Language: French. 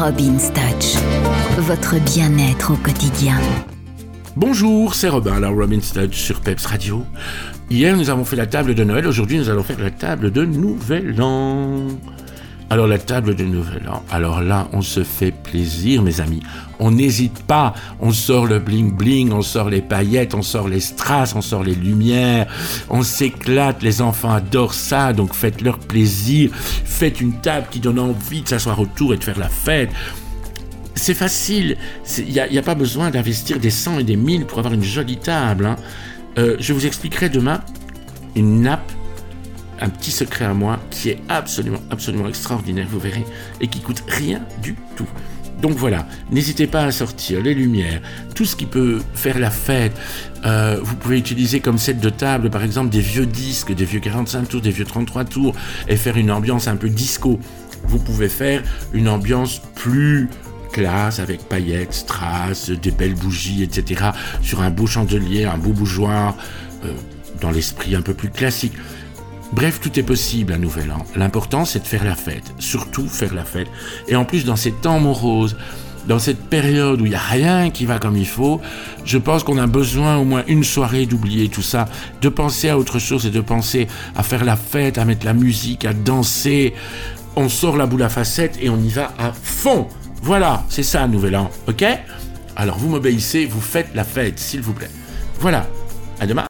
Robin Touch, votre bien-être au quotidien. Bonjour, c'est Robin, alors Robin Touch sur Peps Radio. Hier, nous avons fait la table de Noël, aujourd'hui, nous allons faire la table de Nouvel An. Alors la table de Nouvel An, alors là, on se fait plaisir, mes amis. On n'hésite pas, on sort le bling bling, on sort les paillettes, on sort les strass, on sort les lumières, on s'éclate, les enfants adorent ça, donc faites leur plaisir, faites une table qui donne envie de s'asseoir autour et de faire la fête. C'est facile, il n'y a, pas besoin d'investir des cent et des mille pour avoir une jolie table. Hein. Euh, je vous expliquerai demain une nappe un petit secret à moi qui est absolument, absolument extraordinaire, vous verrez, et qui coûte rien du tout. Donc voilà, n'hésitez pas à sortir les lumières, tout ce qui peut faire la fête. Euh, vous pouvez utiliser comme set de table, par exemple, des vieux disques, des vieux 45 tours, des vieux 33 tours, et faire une ambiance un peu disco. Vous pouvez faire une ambiance plus classe avec paillettes, strass, des belles bougies, etc. sur un beau chandelier, un beau bougeoir, euh, dans l'esprit un peu plus classique. Bref, tout est possible à Nouvel An. L'important, c'est de faire la fête. Surtout faire la fête. Et en plus, dans ces temps moroses, dans cette période où il n'y a rien qui va comme il faut, je pense qu'on a besoin au moins une soirée d'oublier tout ça, de penser à autre chose et de penser à faire la fête, à mettre la musique, à danser. On sort la boule à facettes et on y va à fond. Voilà, c'est ça, Nouvel An, ok? Alors vous m'obéissez, vous faites la fête, s'il vous plaît. Voilà, à demain.